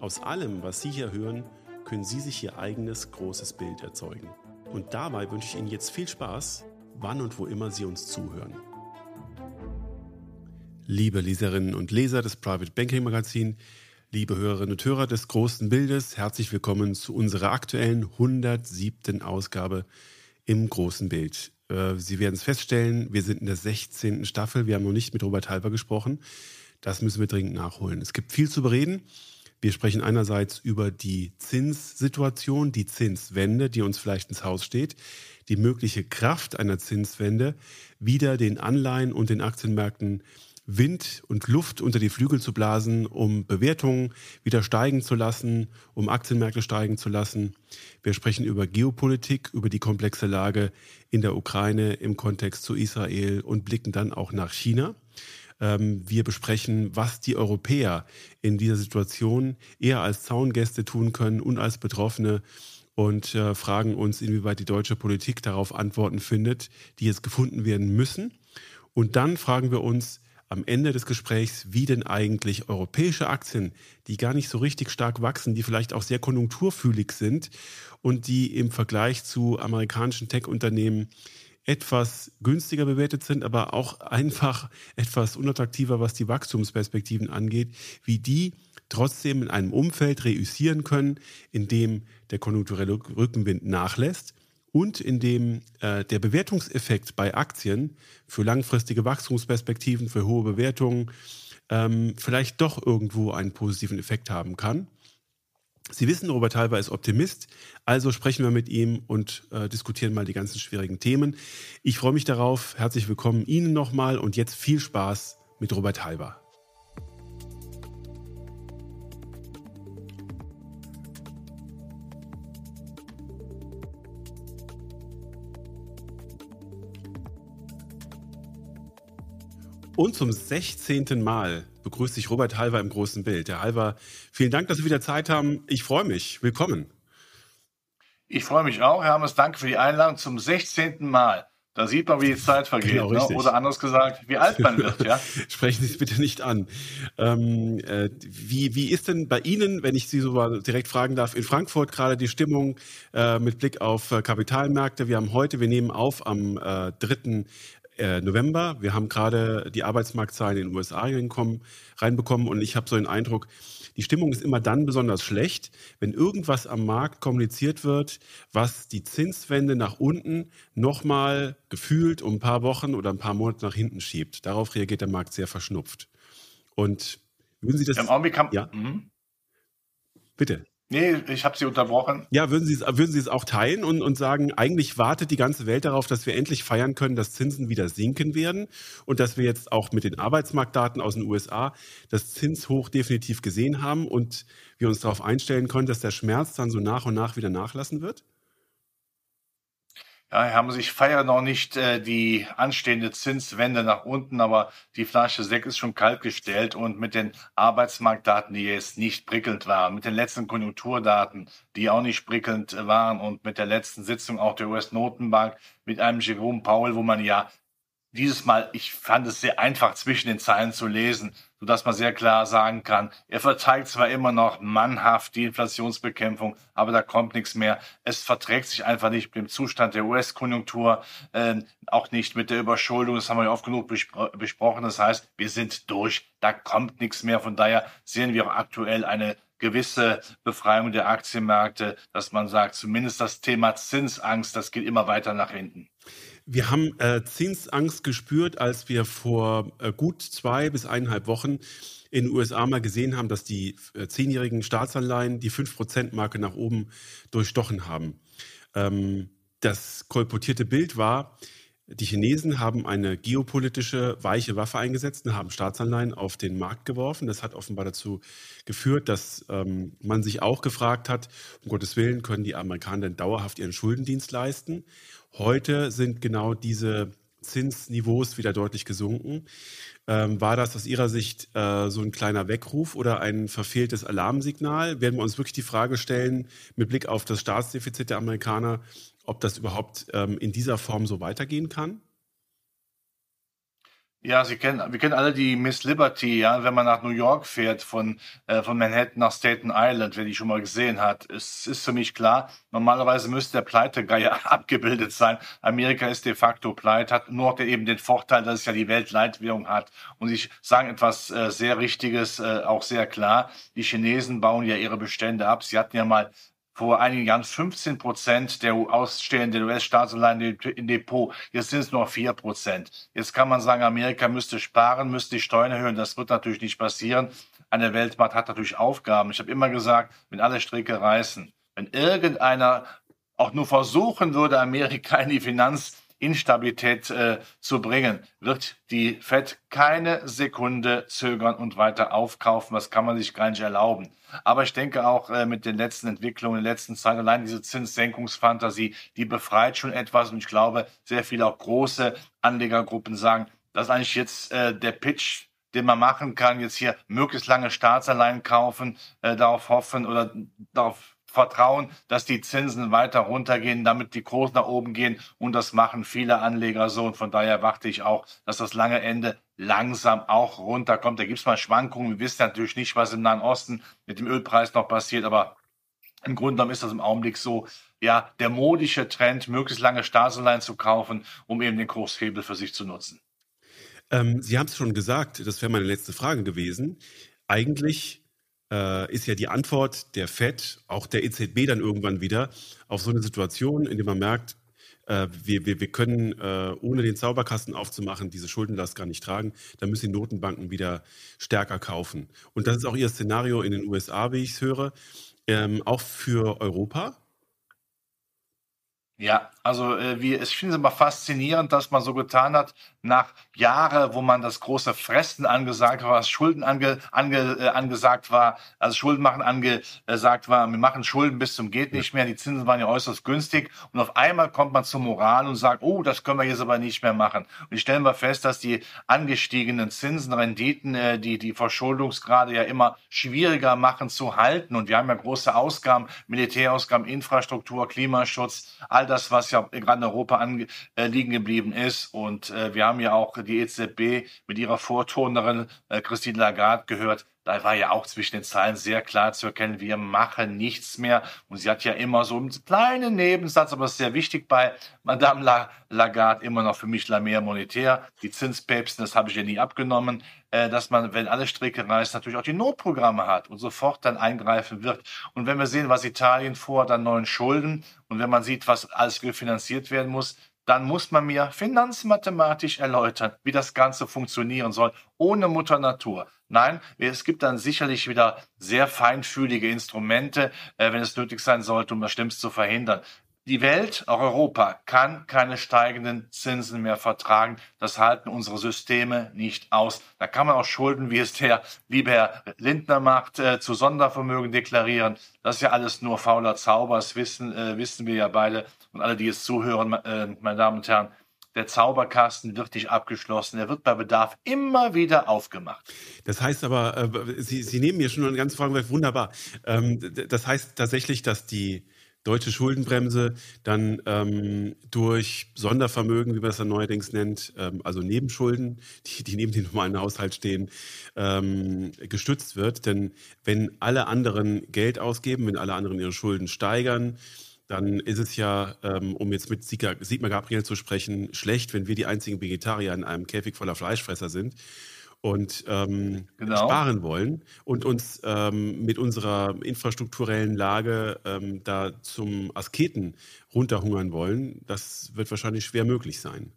Aus allem, was Sie hier hören, können Sie sich Ihr eigenes großes Bild erzeugen. Und dabei wünsche ich Ihnen jetzt viel Spaß wann und wo immer Sie uns zuhören. Liebe Leserinnen und Leser des Private Banking Magazin, liebe Hörerinnen und Hörer des großen Bildes, herzlich willkommen zu unserer aktuellen 107. Ausgabe im großen Bild. Äh, Sie werden es feststellen, wir sind in der 16. Staffel. Wir haben noch nicht mit Robert Halber gesprochen. Das müssen wir dringend nachholen. Es gibt viel zu bereden. Wir sprechen einerseits über die Zinssituation, die Zinswende, die uns vielleicht ins Haus steht die mögliche Kraft einer Zinswende wieder den Anleihen und den Aktienmärkten Wind und Luft unter die Flügel zu blasen, um Bewertungen wieder steigen zu lassen, um Aktienmärkte steigen zu lassen. Wir sprechen über Geopolitik, über die komplexe Lage in der Ukraine im Kontext zu Israel und blicken dann auch nach China. Ähm, wir besprechen, was die Europäer in dieser Situation eher als Zaungäste tun können und als Betroffene und äh, fragen uns, inwieweit die deutsche Politik darauf Antworten findet, die jetzt gefunden werden müssen. Und dann fragen wir uns am Ende des Gesprächs, wie denn eigentlich europäische Aktien, die gar nicht so richtig stark wachsen, die vielleicht auch sehr konjunkturfühlig sind und die im Vergleich zu amerikanischen Tech-Unternehmen etwas günstiger bewertet sind, aber auch einfach etwas unattraktiver, was die Wachstumsperspektiven angeht, wie die trotzdem in einem Umfeld reüssieren können, in dem der konjunkturelle Rückenwind nachlässt und in dem äh, der Bewertungseffekt bei Aktien für langfristige Wachstumsperspektiven, für hohe Bewertungen ähm, vielleicht doch irgendwo einen positiven Effekt haben kann. Sie wissen, Robert Halber ist Optimist, also sprechen wir mit ihm und äh, diskutieren mal die ganzen schwierigen Themen. Ich freue mich darauf. Herzlich willkommen Ihnen nochmal und jetzt viel Spaß mit Robert Halber. Und zum 16. Mal begrüßt sich Robert Halver im großen Bild. Herr Halver, vielen Dank, dass Sie wieder Zeit haben. Ich freue mich. Willkommen. Ich freue mich auch, Herr Hammes. Danke für die Einladung zum 16. Mal. Da sieht man, wie die Zeit vergeht. Genau, ne? Oder anders gesagt, wie alt man wird. Ja? Sprechen Sie es bitte nicht an. Ähm, äh, wie, wie ist denn bei Ihnen, wenn ich Sie so direkt fragen darf, in Frankfurt gerade die Stimmung äh, mit Blick auf äh, Kapitalmärkte? Wir haben heute, wir nehmen auf am äh, 3 äh, November. Wir haben gerade die Arbeitsmarktzahlen in den USA reinbekommen und ich habe so den Eindruck, die Stimmung ist immer dann besonders schlecht, wenn irgendwas am Markt kommuniziert wird, was die Zinswende nach unten nochmal gefühlt um ein paar Wochen oder ein paar Monate nach hinten schiebt. Darauf reagiert der Markt sehr verschnupft. Und würden Sie das? Im Augenblick haben, ja. Mhm. Bitte. Nee, ich habe Sie unterbrochen. Ja, würden Sie, es, würden Sie es auch teilen und, und sagen, eigentlich wartet die ganze Welt darauf, dass wir endlich feiern können, dass Zinsen wieder sinken werden und dass wir jetzt auch mit den Arbeitsmarktdaten aus den USA das Zinshoch definitiv gesehen haben und wir uns darauf einstellen können, dass der Schmerz dann so nach und nach wieder nachlassen wird? Ja, Herr Hammes, ich feiere noch nicht äh, die anstehende Zinswende nach unten, aber die Flasche Sekt ist schon kalt gestellt und mit den Arbeitsmarktdaten, die jetzt nicht prickelnd waren, mit den letzten Konjunkturdaten, die auch nicht prickelnd waren und mit der letzten Sitzung auch der US-Notenbank mit einem Jerome Powell, wo man ja dieses Mal, ich fand es sehr einfach zwischen den Zeilen zu lesen, so dass man sehr klar sagen kann, er verteidigt zwar immer noch mannhaft die Inflationsbekämpfung, aber da kommt nichts mehr. Es verträgt sich einfach nicht mit dem Zustand der US-Konjunktur, äh, auch nicht mit der Überschuldung, das haben wir ja oft genug bespro besprochen. Das heißt, wir sind durch, da kommt nichts mehr. Von daher sehen wir auch aktuell eine gewisse Befreiung der Aktienmärkte, dass man sagt, zumindest das Thema Zinsangst, das geht immer weiter nach hinten. Wir haben äh, Zinsangst gespürt, als wir vor äh, gut zwei bis eineinhalb Wochen in den USA mal gesehen haben, dass die äh, zehnjährigen Staatsanleihen die 5%-Marke nach oben durchstochen haben. Ähm, das kolportierte Bild war, die Chinesen haben eine geopolitische weiche Waffe eingesetzt und haben Staatsanleihen auf den Markt geworfen. Das hat offenbar dazu geführt, dass ähm, man sich auch gefragt hat, um Gottes Willen, können die Amerikaner denn dauerhaft ihren Schuldendienst leisten? Heute sind genau diese Zinsniveaus wieder deutlich gesunken. Ähm, war das aus Ihrer Sicht äh, so ein kleiner Weckruf oder ein verfehltes Alarmsignal? Werden wir uns wirklich die Frage stellen, mit Blick auf das Staatsdefizit der Amerikaner, ob das überhaupt ähm, in dieser Form so weitergehen kann? Ja, Sie kennen, wir kennen alle die Miss Liberty, ja, wenn man nach New York fährt, von, äh, von Manhattan nach Staten Island, wer die schon mal gesehen hat. Es ist für mich klar, normalerweise müsste der Pleitegeier abgebildet sein. Amerika ist de facto pleite, hat nur eben den Vorteil, dass es ja die Weltleitwährung hat. Und ich sage etwas äh, sehr Richtiges, äh, auch sehr klar. Die Chinesen bauen ja ihre Bestände ab. Sie hatten ja mal vor einigen Jahren 15 Prozent der ausstehenden US-Staatsanleihen in Depot. Jetzt sind es nur 4 Prozent. Jetzt kann man sagen, Amerika müsste sparen, müsste die Steuern erhöhen. Das wird natürlich nicht passieren. Eine Weltmacht hat natürlich Aufgaben. Ich habe immer gesagt, wenn alle Stricke reißen, wenn irgendeiner auch nur versuchen würde, Amerika in die Finanz Instabilität äh, zu bringen, wird die Fed keine Sekunde zögern und weiter aufkaufen. Das kann man sich gar nicht erlauben. Aber ich denke auch äh, mit den letzten Entwicklungen in der letzten Zeit, allein diese Zinssenkungsfantasie, die befreit schon etwas. Und ich glaube, sehr viele auch große Anlegergruppen sagen, das ist eigentlich jetzt äh, der Pitch, den man machen kann, jetzt hier möglichst lange Staatsanleihen kaufen, äh, darauf hoffen oder darauf vertrauen, dass die Zinsen weiter runtergehen, damit die Kurse nach oben gehen. Und das machen viele Anleger so. Und von daher erwarte ich auch, dass das lange Ende langsam auch runterkommt. Da gibt es mal Schwankungen. Wir wissen natürlich nicht, was im Nahen Osten mit dem Ölpreis noch passiert, aber im Grunde genommen ist das im Augenblick so, ja, der modische Trend, möglichst lange Staatsanleihen zu kaufen, um eben den Kurshebel für sich zu nutzen. Ähm, Sie haben es schon gesagt, das wäre meine letzte Frage gewesen. Eigentlich äh, ist ja die Antwort der FED, auch der EZB dann irgendwann wieder, auf so eine Situation, in der man merkt, äh, wir, wir, wir können, äh, ohne den Zauberkasten aufzumachen, diese Schuldenlast gar nicht tragen. Da müssen die Notenbanken wieder stärker kaufen. Und das ist auch ihr Szenario in den USA, wie ich es höre. Ähm, auch für Europa? Ja, also äh, wie, ich finde es immer faszinierend, dass man so getan hat, nach Jahren, wo man das große Fressen angesagt war, Schulden ange, ange, äh, angesagt war, also Schulden machen angesagt war, wir machen Schulden bis zum geht nicht mehr, die Zinsen waren ja äußerst günstig und auf einmal kommt man zur Moral und sagt, oh, das können wir jetzt aber nicht mehr machen. Und ich stellen wir fest, dass die angestiegenen Zinsen, Renditen, äh, die die Verschuldungsgrade ja immer schwieriger machen zu halten und wir haben ja große Ausgaben, Militärausgaben, Infrastruktur, Klimaschutz, all das, was ja gerade in Europa anliegen äh, geblieben ist und äh, wir haben ja auch die EZB mit ihrer Vorturnerin äh, Christine Lagarde gehört. Da war ja auch zwischen den Zeilen sehr klar zu erkennen, wir machen nichts mehr. Und sie hat ja immer so einen kleinen Nebensatz, aber es ist sehr wichtig bei Madame Lagarde, immer noch für mich la mehr monetär. Die Zinspäpsten, das habe ich ja nie abgenommen, äh, dass man, wenn alle Stricke reißt, natürlich auch die Notprogramme hat und sofort dann eingreifen wird. Und wenn wir sehen, was Italien vorhat an neuen Schulden und wenn man sieht, was alles finanziert werden muss, dann muss man mir finanzmathematisch erläutern, wie das Ganze funktionieren soll, ohne Mutter Natur. Nein, es gibt dann sicherlich wieder sehr feinfühlige Instrumente, äh, wenn es nötig sein sollte, um das Schlimmste zu verhindern. Die Welt, auch Europa, kann keine steigenden Zinsen mehr vertragen. Das halten unsere Systeme nicht aus. Da kann man auch Schulden, wie es der liebe Herr Lindner macht, äh, zu Sondervermögen deklarieren. Das ist ja alles nur fauler Zauber. Das wissen, äh, wissen wir ja beide und alle, die jetzt zuhören, meine Damen und Herren. Der Zauberkasten wird nicht abgeschlossen. Er wird bei Bedarf immer wieder aufgemacht. Das heißt aber, äh, Sie, Sie nehmen mir schon eine ganze Frage, wunderbar. Ähm, das heißt tatsächlich, dass die deutsche Schuldenbremse, dann ähm, durch Sondervermögen, wie man es dann neuerdings nennt, ähm, also Nebenschulden, die, die neben dem normalen Haushalt stehen, ähm, gestützt wird. Denn wenn alle anderen Geld ausgeben, wenn alle anderen ihre Schulden steigern, dann ist es ja, ähm, um jetzt mit Sigmar Gabriel zu sprechen, schlecht, wenn wir die einzigen Vegetarier in einem Käfig voller Fleischfresser sind und ähm, genau. sparen wollen und uns ähm, mit unserer infrastrukturellen Lage ähm, da zum Asketen runterhungern wollen, das wird wahrscheinlich schwer möglich sein.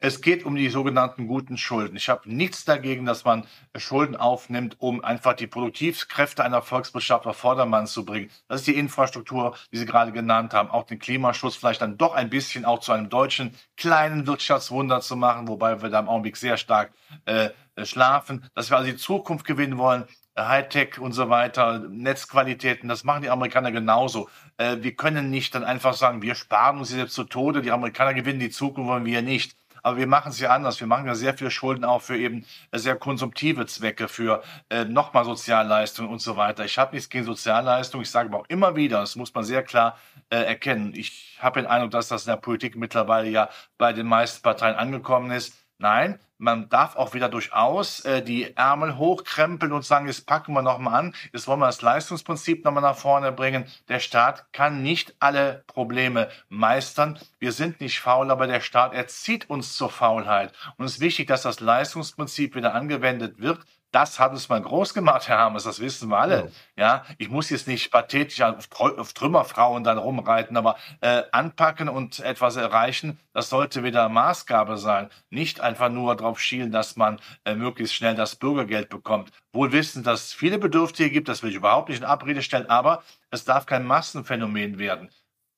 Es geht um die sogenannten guten Schulden. Ich habe nichts dagegen, dass man Schulden aufnimmt, um einfach die Produktivkräfte einer Volkswirtschaft auf Vordermann zu bringen. Das ist die Infrastruktur, die Sie gerade genannt haben, auch den Klimaschutz vielleicht dann doch ein bisschen auch zu einem deutschen kleinen Wirtschaftswunder zu machen, wobei wir da im Augenblick sehr stark äh, schlafen. Dass wir also die Zukunft gewinnen wollen, Hightech und so weiter, Netzqualitäten, das machen die Amerikaner genauso. Äh, wir können nicht dann einfach sagen, wir sparen uns jetzt zu Tode, die Amerikaner gewinnen die Zukunft, wollen wir nicht. Aber wir machen es ja anders. Wir machen ja sehr viele Schulden auch für eben sehr konsumtive Zwecke, für äh, nochmal Sozialleistungen und so weiter. Ich habe nichts gegen Sozialleistungen. Ich sage aber auch immer wieder, das muss man sehr klar äh, erkennen. Ich habe den Eindruck, dass das in der Politik mittlerweile ja bei den meisten Parteien angekommen ist. Nein, man darf auch wieder durchaus äh, die Ärmel hochkrempeln und sagen, jetzt packen wir nochmal an, jetzt wollen wir das Leistungsprinzip nochmal nach vorne bringen. Der Staat kann nicht alle Probleme meistern. Wir sind nicht faul, aber der Staat erzieht uns zur Faulheit. Und es ist wichtig, dass das Leistungsprinzip wieder angewendet wird, das hat uns mal groß gemacht, Herr Hammes, das wissen wir alle. Ja, ja ich muss jetzt nicht pathetisch auf, auf Trümmerfrauen dann rumreiten, aber äh, anpacken und etwas erreichen, das sollte wieder Maßgabe sein. Nicht einfach nur darauf schielen, dass man äh, möglichst schnell das Bürgergeld bekommt. Wohl wissen, dass es viele Bedürftige gibt, das will ich überhaupt nicht in Abrede stellen, aber es darf kein Massenphänomen werden.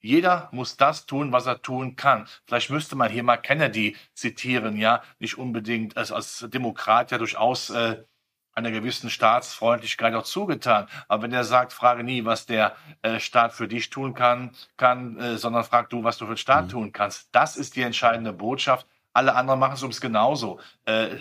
Jeder muss das tun, was er tun kann. Vielleicht müsste man hier mal Kennedy zitieren, ja, nicht unbedingt als, als Demokrat ja durchaus äh, einer gewissen Staatsfreundlichkeit auch zugetan. Aber wenn er sagt, frage nie, was der äh, Staat für dich tun kann, kann äh, sondern frag du, was du für den Staat mhm. tun kannst. Das ist die entscheidende Botschaft. Alle anderen machen es ums genauso. Äh,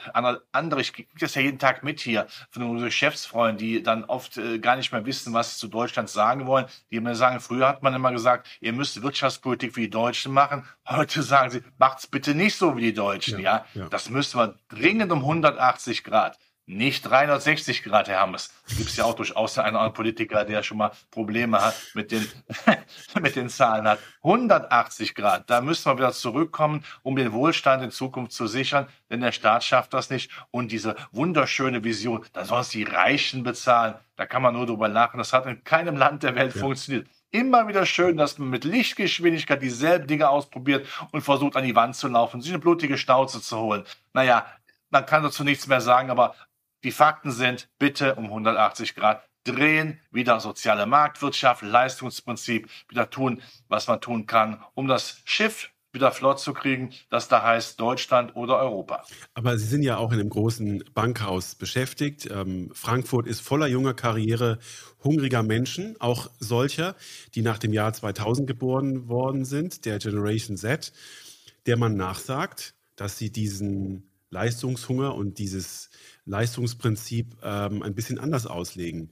andere, ich kriege das ja jeden Tag mit hier von unseren Geschäftsfreunden, die dann oft äh, gar nicht mehr wissen, was sie zu Deutschland sagen wollen. Die mir sagen, früher hat man immer gesagt, ihr müsst Wirtschaftspolitik wie die Deutschen machen. Heute sagen sie, macht's bitte nicht so wie die Deutschen. Ja, ja? ja. das müssen wir dringend um 180 Grad. Nicht 360 Grad, Herr Hammes. Gibt es ja auch durchaus einen anderen Politiker, der schon mal Probleme hat mit den, mit den Zahlen hat. 180 Grad. Da müssen wir wieder zurückkommen, um den Wohlstand in Zukunft zu sichern, denn der Staat schafft das nicht. Und diese wunderschöne Vision, da sollen es die Reichen bezahlen. Da kann man nur drüber lachen. Das hat in keinem Land der Welt ja. funktioniert. Immer wieder schön, dass man mit Lichtgeschwindigkeit dieselben Dinge ausprobiert und versucht, an die Wand zu laufen, sich eine blutige Schnauze zu holen. Naja, man kann dazu nichts mehr sagen, aber die Fakten sind, bitte um 180 Grad drehen, wieder soziale Marktwirtschaft, Leistungsprinzip, wieder tun, was man tun kann, um das Schiff wieder flott zu kriegen, das da heißt Deutschland oder Europa. Aber Sie sind ja auch in einem großen Bankhaus beschäftigt. Ähm, Frankfurt ist voller junger Karriere, hungriger Menschen, auch solcher, die nach dem Jahr 2000 geboren worden sind, der Generation Z, der man nachsagt, dass sie diesen Leistungshunger und dieses Leistungsprinzip ähm, ein bisschen anders auslegen.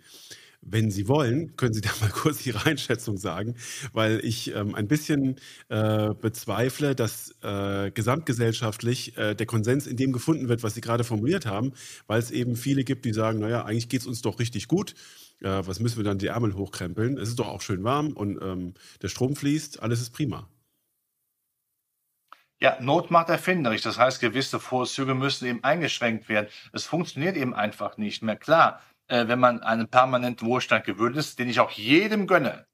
Wenn Sie wollen, können Sie da mal kurz Ihre Einschätzung sagen, weil ich ähm, ein bisschen äh, bezweifle, dass äh, gesamtgesellschaftlich äh, der Konsens in dem gefunden wird, was Sie gerade formuliert haben, weil es eben viele gibt, die sagen, naja, eigentlich geht es uns doch richtig gut. was müssen wir dann die Ärmel hochkrempeln? Es ist doch auch schön warm und ähm, der Strom fließt, alles ist prima. Ja, Not macht erfinderisch. Das heißt, gewisse Vorzüge müssen eben eingeschränkt werden. Es funktioniert eben einfach nicht mehr. Klar, äh, wenn man einen permanenten Wohlstand gewöhnt ist, den ich auch jedem gönne,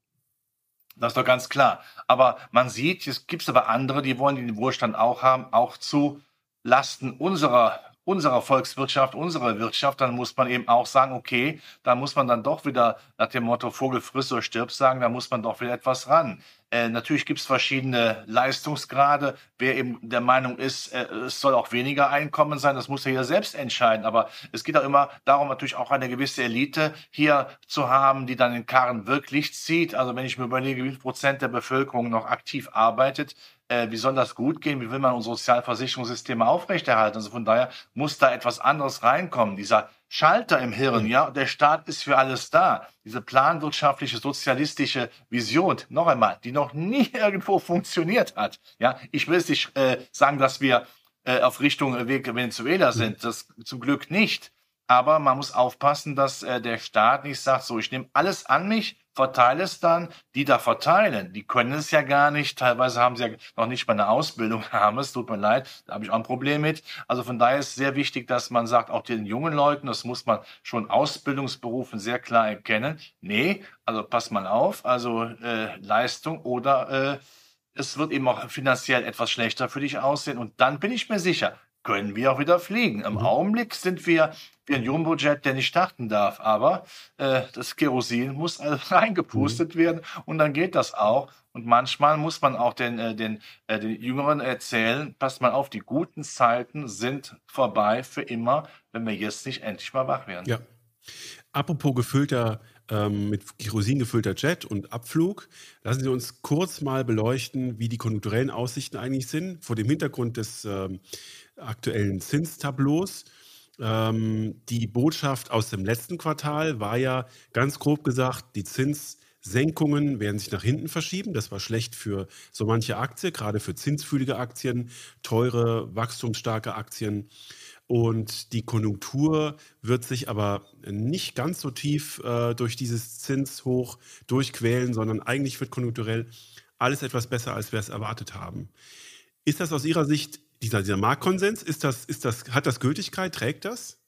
das ist doch ganz klar. Aber man sieht, es gibt aber andere, die wollen den Wohlstand auch haben, auch zu Lasten unserer unserer Volkswirtschaft, unserer Wirtschaft, dann muss man eben auch sagen, okay, da muss man dann doch wieder nach dem Motto Vogel friss oder stirb sagen, da muss man doch wieder etwas ran. Äh, natürlich gibt es verschiedene Leistungsgrade. Wer eben der Meinung ist, äh, es soll auch weniger Einkommen sein, das muss er hier selbst entscheiden. Aber es geht auch immer darum, natürlich auch eine gewisse Elite hier zu haben, die dann den Karren wirklich zieht. Also wenn ich mir überlege, wie viel Prozent der Bevölkerung noch aktiv arbeitet, äh, wie soll das gut gehen? Wie will man unsere Sozialversicherungssysteme aufrechterhalten? Also von daher muss da etwas anderes reinkommen. Dieser Schalter im Hirn, ja, der Staat ist für alles da. Diese planwirtschaftliche, sozialistische Vision, noch einmal, die noch nie irgendwo funktioniert hat. Ja, ich will es nicht äh, sagen, dass wir äh, auf Richtung Weg Venezuela sind. Das zum Glück nicht. Aber man muss aufpassen, dass äh, der Staat nicht sagt, so, ich nehme alles an mich, verteile es dann. Die da verteilen, die können es ja gar nicht. Teilweise haben sie ja noch nicht mal eine Ausbildung, haben es, tut mir leid, da habe ich auch ein Problem mit. Also von daher ist sehr wichtig, dass man sagt, auch den jungen Leuten, das muss man schon Ausbildungsberufen sehr klar erkennen. Nee, also pass mal auf, also äh, Leistung oder äh, es wird eben auch finanziell etwas schlechter für dich aussehen. Und dann bin ich mir sicher, können wir auch wieder fliegen. Im mhm. Augenblick sind wir wie ein Jumbojet, der nicht starten darf. Aber äh, das Kerosin muss also reingepustet mhm. werden und dann geht das auch. Und manchmal muss man auch den, äh, den, äh, den Jüngeren erzählen, passt mal auf, die guten Zeiten sind vorbei für immer, wenn wir jetzt nicht endlich mal wach werden. Ja. Apropos gefüllter, ähm, mit Kerosin gefüllter Jet und Abflug, lassen Sie uns kurz mal beleuchten, wie die konjunkturellen Aussichten eigentlich sind, vor dem Hintergrund des ähm, aktuellen Zinstableaus. Ähm, die Botschaft aus dem letzten Quartal war ja ganz grob gesagt, die Zinssenkungen werden sich nach hinten verschieben. Das war schlecht für so manche Aktie, gerade für zinsfühlige Aktien, teure, wachstumsstarke Aktien. Und die Konjunktur wird sich aber nicht ganz so tief äh, durch dieses Zinshoch durchquälen, sondern eigentlich wird konjunkturell alles etwas besser, als wir es erwartet haben. Ist das aus Ihrer Sicht dieser, dieser Marktkonsens, ist das, ist das, hat das Gültigkeit? Trägt das?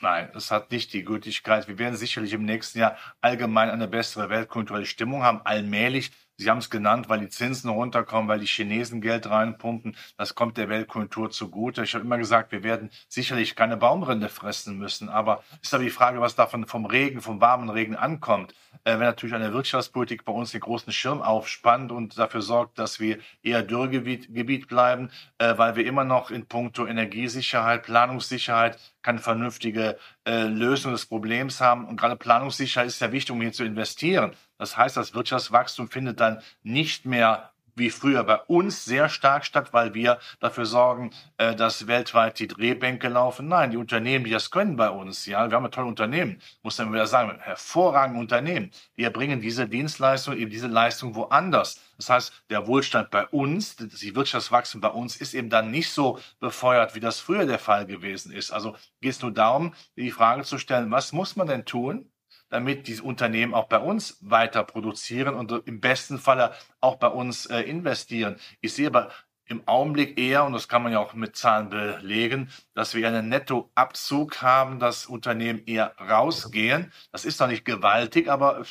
Nein, das hat nicht die Gültigkeit. Wir werden sicherlich im nächsten Jahr allgemein eine bessere weltkulturelle Stimmung haben, allmählich. Sie haben es genannt, weil die Zinsen runterkommen, weil die Chinesen Geld reinpumpen. Das kommt der Weltkultur zugute. Ich habe immer gesagt, wir werden sicherlich keine Baumrinde fressen müssen. Aber ist aber die Frage, was davon vom Regen, vom warmen Regen ankommt. Äh, wenn natürlich eine Wirtschaftspolitik bei uns den großen Schirm aufspannt und dafür sorgt, dass wir eher Dürregebiet Gebiet bleiben, äh, weil wir immer noch in puncto Energiesicherheit, Planungssicherheit keine vernünftige äh, Lösung des Problems haben. Und gerade Planungssicherheit ist ja wichtig, um hier zu investieren. Das heißt, das Wirtschaftswachstum findet dann nicht mehr wie früher bei uns sehr stark statt, weil wir dafür sorgen, äh, dass weltweit die Drehbänke laufen. Nein, die Unternehmen, die das können bei uns, ja, wir haben ein tolles Unternehmen, muss man wieder sagen, hervorragende Unternehmen. Die erbringen diese Dienstleistung, eben diese Leistung woanders. Das heißt, der Wohlstand bei uns, die Wirtschaftswachstum bei uns ist eben dann nicht so befeuert, wie das früher der Fall gewesen ist. Also geht es nur darum, die Frage zu stellen, was muss man denn tun, damit diese Unternehmen auch bei uns weiter produzieren und im besten Falle auch bei uns äh, investieren. Ich sehe aber im Augenblick eher, und das kann man ja auch mit Zahlen belegen, dass wir einen Nettoabzug haben, dass Unternehmen eher rausgehen. Das ist noch nicht gewaltig, aber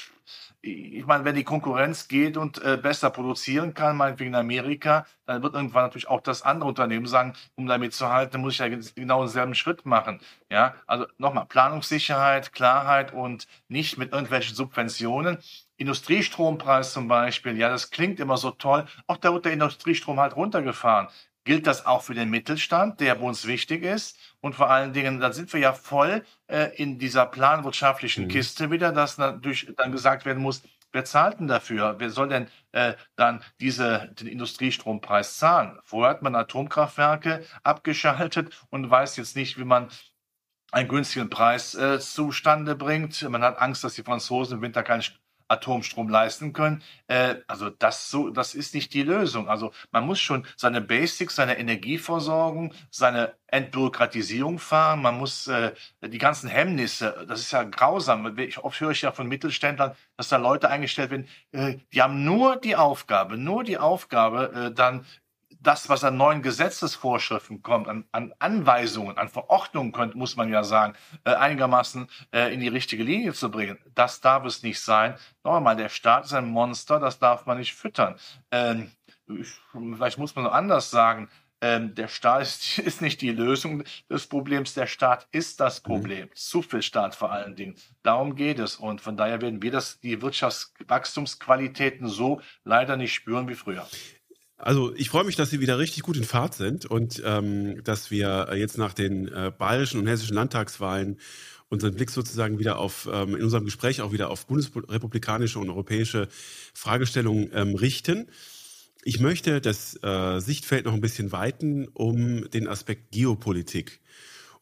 ich meine, wenn die Konkurrenz geht und äh, besser produzieren kann, meinetwegen in Amerika, dann wird irgendwann natürlich auch das andere Unternehmen sagen, um damit zu halten, muss ich ja genau denselben Schritt machen. Ja, also nochmal, Planungssicherheit, Klarheit und nicht mit irgendwelchen Subventionen. Industriestrompreis zum Beispiel, ja, das klingt immer so toll. Auch da wird der Industriestrom halt runtergefahren. Gilt das auch für den Mittelstand, der bei uns wichtig ist? Und vor allen Dingen, da sind wir ja voll äh, in dieser planwirtschaftlichen mhm. Kiste wieder, dass natürlich dann gesagt werden muss, wer zahlt denn dafür? Wer soll denn äh, dann diese, den Industriestrompreis zahlen? Vorher hat man Atomkraftwerke abgeschaltet und weiß jetzt nicht, wie man einen günstigen Preis äh, zustande bringt. Man hat Angst, dass die Franzosen im Winter keinen Atomstrom leisten können. Äh, also das so, das ist nicht die Lösung. Also man muss schon seine Basics, seine Energieversorgung, seine Entbürokratisierung fahren. Man muss äh, die ganzen Hemmnisse, das ist ja grausam. Ich, oft höre ich ja von Mittelständlern, dass da Leute eingestellt werden, äh, die haben nur die Aufgabe, nur die Aufgabe, äh, dann das, was an neuen Gesetzesvorschriften kommt, an, an Anweisungen, an Verordnungen, könnte, muss man ja sagen, äh, einigermaßen äh, in die richtige Linie zu bringen. Das darf es nicht sein. Nochmal, der Staat ist ein Monster, das darf man nicht füttern. Ähm, vielleicht muss man so anders sagen. Ähm, der Staat ist, ist, nicht die Lösung des Problems, der Staat ist das mhm. Problem. Mhm. Zu viel Staat vor allen Dingen. Darum geht es. Und von daher werden wir das, die Wirtschaftswachstumsqualitäten so leider nicht spüren wie früher. Also ich freue mich, dass Sie wieder richtig gut in Fahrt sind und ähm, dass wir jetzt nach den äh, bayerischen und hessischen Landtagswahlen unseren Blick sozusagen wieder auf, ähm, in unserem Gespräch auch wieder auf bundesrepublikanische und europäische Fragestellungen ähm, richten. Ich möchte das äh, Sichtfeld noch ein bisschen weiten um den Aspekt Geopolitik.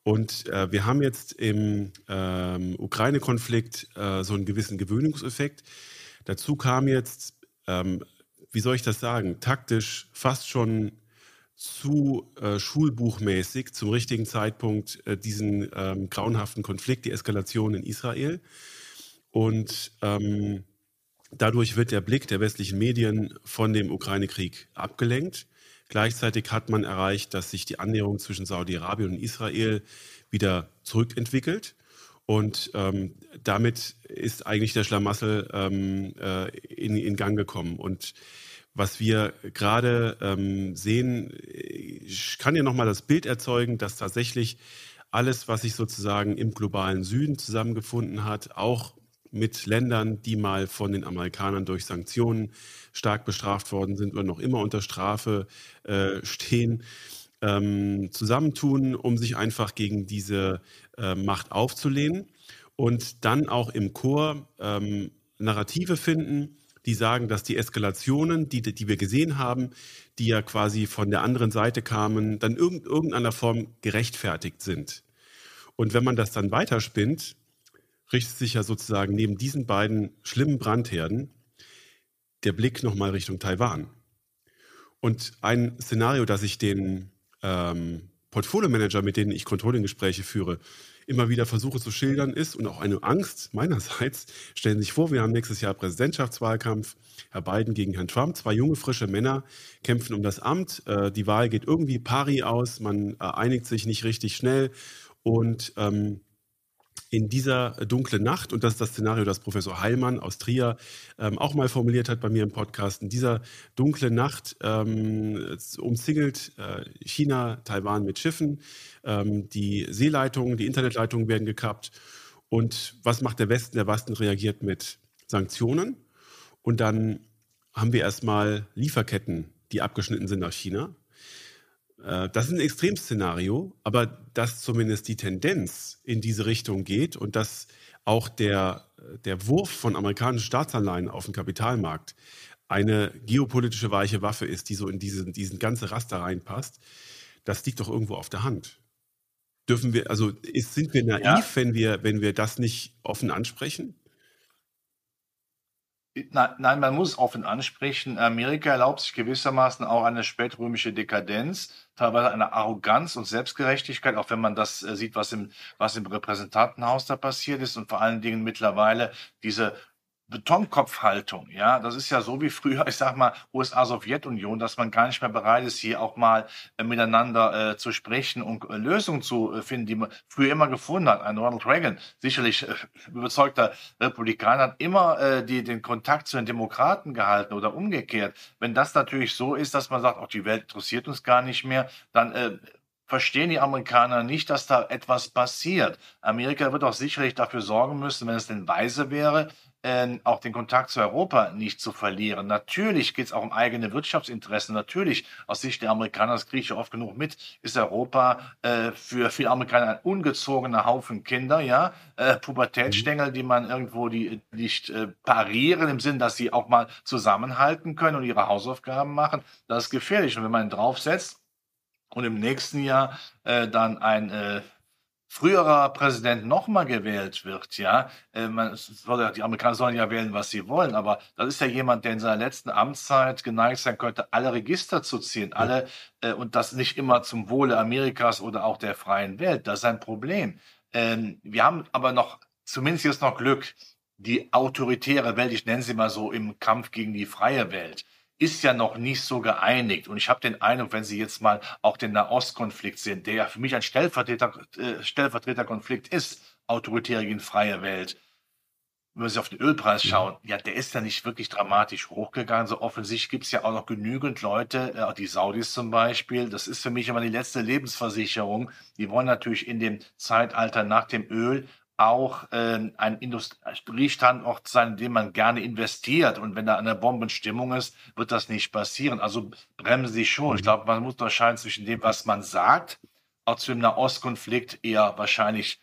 Und äh, wir haben jetzt im ähm, Ukraine-Konflikt äh, so einen gewissen Gewöhnungseffekt. Dazu kam jetzt, ähm, wie soll ich das sagen, taktisch fast schon zu äh, schulbuchmäßig zum richtigen Zeitpunkt äh, diesen ähm, grauenhaften Konflikt, die Eskalation in Israel. Und ähm, dadurch wird der Blick der westlichen Medien von dem Ukraine-Krieg abgelenkt. Gleichzeitig hat man erreicht, dass sich die Annäherung zwischen Saudi-Arabien und Israel wieder zurückentwickelt. Und ähm, damit ist eigentlich der Schlamassel ähm, äh, in, in Gang gekommen. Und was wir gerade ähm, sehen, ich kann ja nochmal das Bild erzeugen, dass tatsächlich alles, was sich sozusagen im globalen Süden zusammengefunden hat, auch mit Ländern, die mal von den Amerikanern durch Sanktionen stark bestraft worden sind oder noch immer unter Strafe äh, stehen, ähm, zusammentun, um sich einfach gegen diese äh, Macht aufzulehnen und dann auch im Chor ähm, Narrative finden, die sagen, dass die Eskalationen, die, die wir gesehen haben, die ja quasi von der anderen Seite kamen, dann in irgendeiner Form gerechtfertigt sind. Und wenn man das dann weiterspinnt, richtet sich ja sozusagen neben diesen beiden schlimmen Brandherden der Blick nochmal Richtung Taiwan. Und ein Szenario, das ich den ähm, Portfolio-Manager, mit denen ich Controlling-Gespräche führe, immer wieder versuche zu schildern, ist und auch eine Angst meinerseits. Stellen Sie sich vor, wir haben nächstes Jahr Präsidentschaftswahlkampf. Herr Biden gegen Herrn Trump. Zwei junge, frische Männer kämpfen um das Amt. Äh, die Wahl geht irgendwie pari aus. Man äh, einigt sich nicht richtig schnell. Und ähm, in dieser dunklen Nacht, und das ist das Szenario, das Professor Heilmann aus Trier ähm, auch mal formuliert hat bei mir im Podcast, in dieser dunklen Nacht ähm, umzingelt äh, China Taiwan mit Schiffen, ähm, die Seeleitungen, die Internetleitungen werden gekappt. Und was macht der Westen? Der Westen reagiert mit Sanktionen. Und dann haben wir erstmal Lieferketten, die abgeschnitten sind nach China. Äh, das ist ein Extremszenario, aber dass zumindest die Tendenz in diese Richtung geht und dass auch der, der Wurf von amerikanischen Staatsanleihen auf den Kapitalmarkt eine geopolitische weiche Waffe ist, die so in diesen, diesen ganze Raster reinpasst, das liegt doch irgendwo auf der Hand. Dürfen wir, also ist, sind wir naiv, ja. wenn, wir, wenn wir das nicht offen ansprechen? Nein, man muss offen ansprechen. Amerika erlaubt sich gewissermaßen auch eine spätrömische Dekadenz, teilweise eine Arroganz und Selbstgerechtigkeit, auch wenn man das äh, sieht, was im, was im Repräsentantenhaus da passiert ist und vor allen Dingen mittlerweile diese Betonkopfhaltung, ja, das ist ja so wie früher, ich sag mal, USA-Sowjetunion, dass man gar nicht mehr bereit ist, hier auch mal äh, miteinander äh, zu sprechen und äh, Lösungen zu äh, finden, die man früher immer gefunden hat. Ein Ronald Reagan, sicherlich äh, überzeugter Republikaner, hat immer äh, die, den Kontakt zu den Demokraten gehalten oder umgekehrt. Wenn das natürlich so ist, dass man sagt, auch die Welt interessiert uns gar nicht mehr, dann verstehen die Amerikaner nicht, dass da etwas passiert. Amerika wird auch sicherlich dafür sorgen müssen, wenn es denn weise wäre, äh, auch den Kontakt zu Europa nicht zu verlieren. Natürlich geht es auch um eigene Wirtschaftsinteressen. Natürlich, aus Sicht der Amerikaner, das kriege ich oft genug mit, ist Europa äh, für viele Amerikaner ein ungezogener Haufen Kinder, ja, äh, Pubertätsstängel, die man irgendwo die nicht äh, parieren, im Sinn, dass sie auch mal zusammenhalten können und ihre Hausaufgaben machen. Das ist gefährlich. Und wenn man draufsetzt und im nächsten Jahr äh, dann ein äh, früherer Präsident nochmal gewählt wird, ja, äh, man, die Amerikaner sollen ja wählen, was sie wollen, aber das ist ja jemand, der in seiner letzten Amtszeit geneigt sein könnte, alle Register zu ziehen, alle, äh, und das nicht immer zum Wohle Amerikas oder auch der freien Welt. Das ist ein Problem. Ähm, wir haben aber noch, zumindest jetzt noch Glück, die autoritäre Welt, ich nenne sie mal so, im Kampf gegen die freie Welt ist ja noch nicht so geeinigt. Und ich habe den Eindruck, wenn Sie jetzt mal auch den Nahostkonflikt sehen, der ja für mich ein Stellvertreter, äh, Stellvertreterkonflikt ist, autoritäre gegen freie Welt. Wenn Sie auf den Ölpreis schauen, ja, der ist ja nicht wirklich dramatisch hochgegangen. So offensichtlich gibt es ja auch noch genügend Leute, äh, die Saudis zum Beispiel. Das ist für mich immer die letzte Lebensversicherung. Die wollen natürlich in dem Zeitalter nach dem Öl auch äh, ein Industriestandort sein, in dem man gerne investiert. Und wenn da eine Bombenstimmung ist, wird das nicht passieren. Also bremsen sie schon. Ich mhm. glaube, man muss unterscheiden zwischen dem, was man sagt, auch zu dem Nahostkonflikt eher wahrscheinlich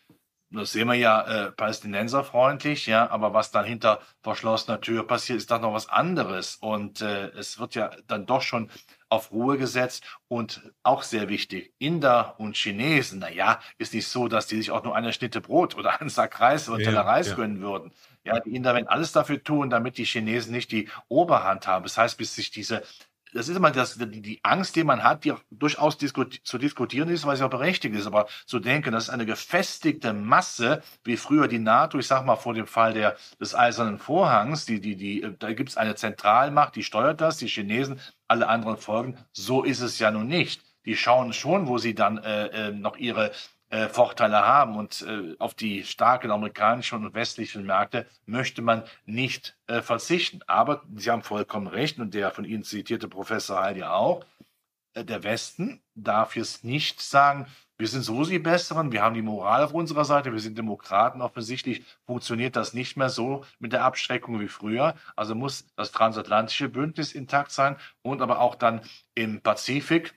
das sehen wir ja äh, palästinenserfreundlich, ja, aber was dann hinter verschlossener Tür passiert, ist doch noch was anderes. Und äh, es wird ja dann doch schon auf Ruhe gesetzt und auch sehr wichtig, Inder und Chinesen, naja, ist nicht so, dass die sich auch nur eine Schnitte Brot oder einen Sack Reis oder ja, Teller Reis ja. gönnen würden. Ja, die Inder werden alles dafür tun, damit die Chinesen nicht die Oberhand haben. Das heißt, bis sich diese das ist immer das, die, Angst, die man hat, die durchaus diskut zu diskutieren ist, weil sie auch berechtigt ist. Aber zu denken, das ist eine gefestigte Masse, wie früher die NATO, ich sag mal vor dem Fall der, des Eisernen Vorhangs, die, die, die, da gibt es eine Zentralmacht, die steuert das, die Chinesen, alle anderen folgen. So ist es ja nun nicht. Die schauen schon, wo sie dann äh, äh, noch ihre äh, Vorteile haben. Und äh, auf die starken amerikanischen und westlichen Märkte möchte man nicht äh, verzichten. Aber Sie haben vollkommen recht und der von Ihnen zitierte Professor Heidi auch. Äh, der Westen darf jetzt nicht sagen, wir sind so die Besseren, wir haben die Moral auf unserer Seite, wir sind Demokraten. Offensichtlich funktioniert das nicht mehr so mit der Abschreckung wie früher. Also muss das transatlantische Bündnis intakt sein und aber auch dann im Pazifik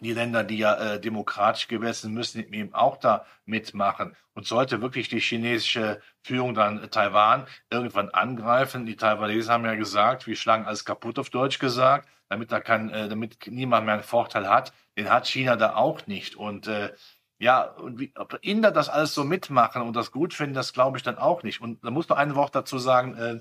die Länder, die ja äh, demokratisch sind, müssen eben auch da mitmachen. Und sollte wirklich die chinesische Führung dann Taiwan irgendwann angreifen, die Taiwanesen haben ja gesagt, wir schlagen alles kaputt auf Deutsch gesagt, damit da kein, äh, damit niemand mehr einen Vorteil hat, den hat China da auch nicht. Und äh, ja, und wie, ob Inder das alles so mitmachen und das gut finden, das glaube ich dann auch nicht. Und da muss noch ein Wort dazu sagen, äh,